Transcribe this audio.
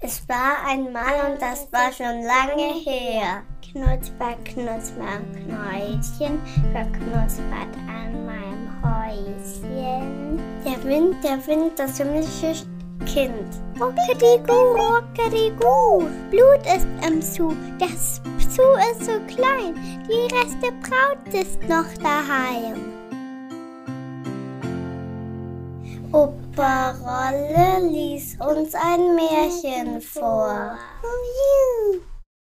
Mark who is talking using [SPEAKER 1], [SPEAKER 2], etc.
[SPEAKER 1] Es war einmal und das war schon lange her.
[SPEAKER 2] Knusper, knusper, Knäuschen, verknuspert an meinem Häuschen.
[SPEAKER 1] Der Wind, der Wind, das himmlische Kind.
[SPEAKER 2] Rockadigu, rockadigu, Blut ist im Zu, das Zu ist so klein, die Reste Braut ist noch daheim.
[SPEAKER 1] Opa Rolle ließ uns ein Märchen vor.